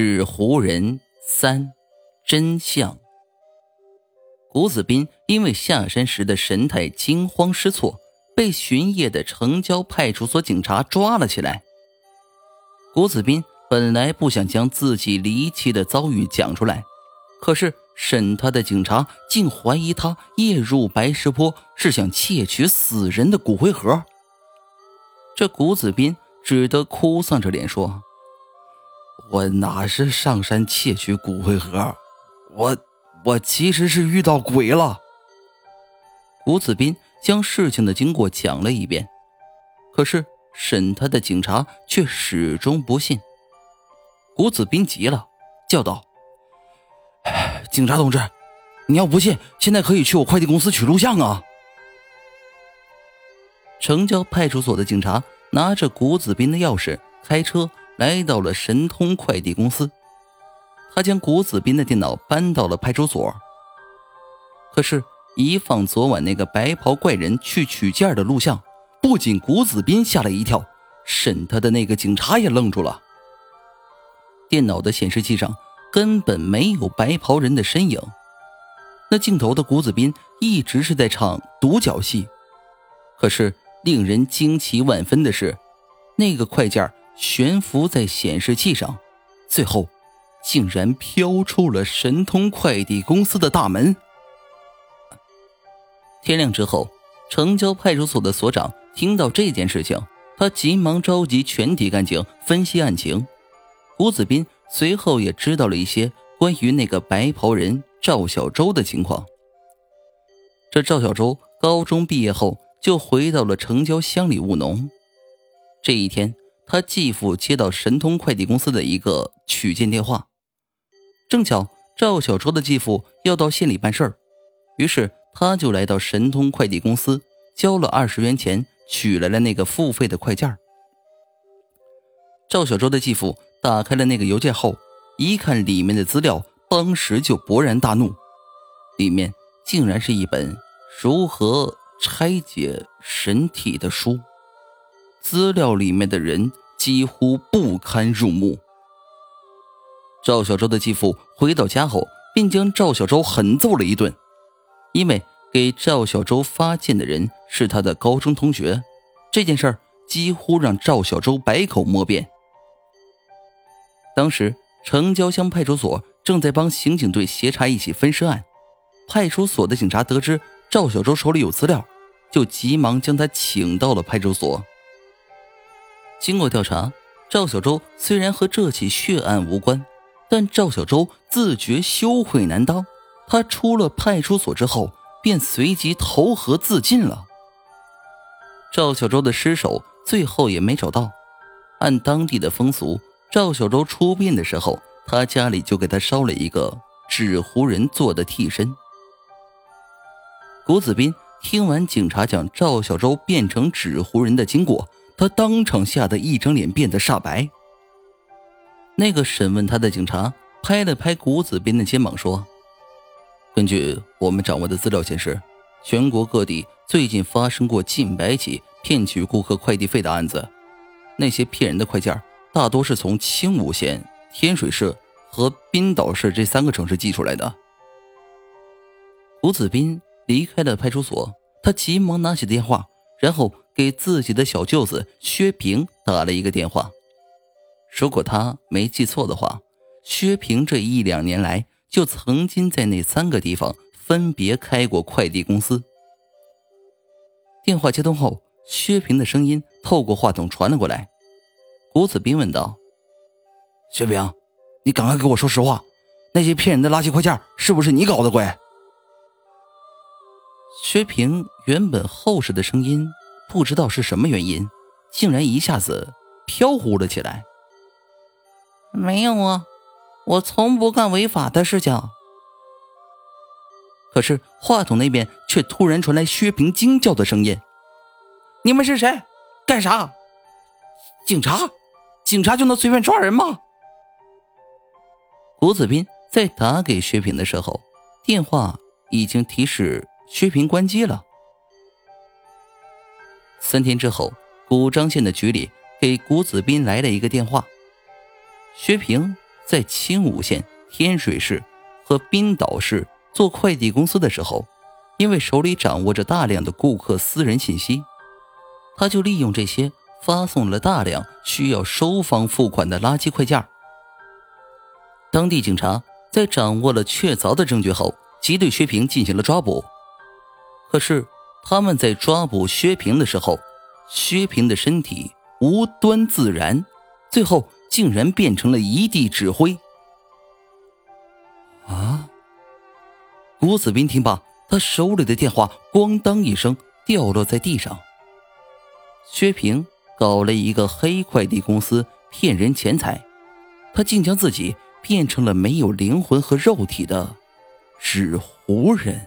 纸糊人三，真相。谷子斌因为下山时的神态惊慌失措，被巡夜的城郊派出所警察抓了起来。谷子斌本来不想将自己离奇的遭遇讲出来，可是审他的警察竟怀疑他夜入白石坡是想窃取死人的骨灰盒。这谷子斌只得哭丧着脸说。我哪是上山窃取骨灰盒，我我其实是遇到鬼了。谷子斌将事情的经过讲了一遍，可是审他的警察却始终不信。谷子斌急了，叫道：“警察同志，你要不信，现在可以去我快递公司取录像啊！”城郊派出所的警察拿着谷子斌的钥匙，开车。来到了神通快递公司，他将谷子斌的电脑搬到了派出所。可是，一放昨晚那个白袍怪人去取件的录像，不仅谷子斌吓了一跳，审他的那个警察也愣住了。电脑的显示器上根本没有白袍人的身影，那镜头的谷子斌一直是在唱独角戏。可是，令人惊奇万分的是，那个快件悬浮在显示器上，最后竟然飘出了神通快递公司的大门。天亮之后，城郊派出所的所长听到这件事情，他急忙召集全体干警分析案情。胡子斌随后也知道了一些关于那个白袍人赵小周的情况。这赵小周高中毕业后就回到了城郊乡里务农。这一天。他继父接到神通快递公司的一个取件电话，正巧赵小周的继父要到县里办事儿，于是他就来到神通快递公司，交了二十元钱，取来了那个付费的快件。赵小周的继父打开了那个邮件后，一看里面的资料，当时就勃然大怒，里面竟然是一本如何拆解神体的书。资料里面的人几乎不堪入目。赵小周的继父回到家后，便将赵小周狠揍了一顿，因为给赵小周发件的人是他的高中同学，这件事儿几乎让赵小周百口莫辩。当时城郊乡派出所正在帮刑警队协查一起分尸案，派出所的警察得知赵小周手里有资料，就急忙将他请到了派出所。经过调查，赵小周虽然和这起血案无关，但赵小周自觉羞愧难当。他出了派出所之后，便随即投河自尽了。赵小周的尸首最后也没找到。按当地的风俗，赵小周出殡的时候，他家里就给他烧了一个纸糊人做的替身。谷子斌听完警察讲赵小周变成纸糊人的经过。他当场吓得一张脸变得煞白。那个审问他的警察拍了拍谷子斌的肩膀，说：“根据我们掌握的资料显示，全国各地最近发生过近百起骗取顾客快递费的案子。那些骗人的快件大多是从青武县、天水市和滨岛市这三个城市寄出来的。”谷子斌离开了派出所，他急忙拿起电话，然后。给自己的小舅子薛平打了一个电话。如果他没记错的话，薛平这一两年来就曾经在那三个地方分别开过快递公司。电话接通后，薛平的声音透过话筒传了过来。谷子斌问道：“薛平，你赶快给我说实话，那些骗人的垃圾快件是不是你搞的鬼？”薛平原本厚实的声音。不知道是什么原因，竟然一下子飘忽了起来。没有啊，我从不干违法的事情。可是话筒那边却突然传来薛平惊叫的声音：“你们是谁？干啥？警察？警察就能随便抓人吗？”谷子斌在打给薛平的时候，电话已经提示薛平关机了。三天之后，古张县的局里给谷子斌来了一个电话。薛平在青武县、天水市和滨岛市做快递公司的时候，因为手里掌握着大量的顾客私人信息，他就利用这些发送了大量需要收方付款的垃圾快件。当地警察在掌握了确凿的证据后，即对薛平进行了抓捕。可是他们在抓捕薛平的时候，薛平的身体无端自燃，最后竟然变成了一地纸灰。啊！古子斌听罢，他手里的电话咣当一声掉落在地上。薛平搞了一个黑快递公司，骗人钱财，他竟将自己变成了没有灵魂和肉体的纸糊人。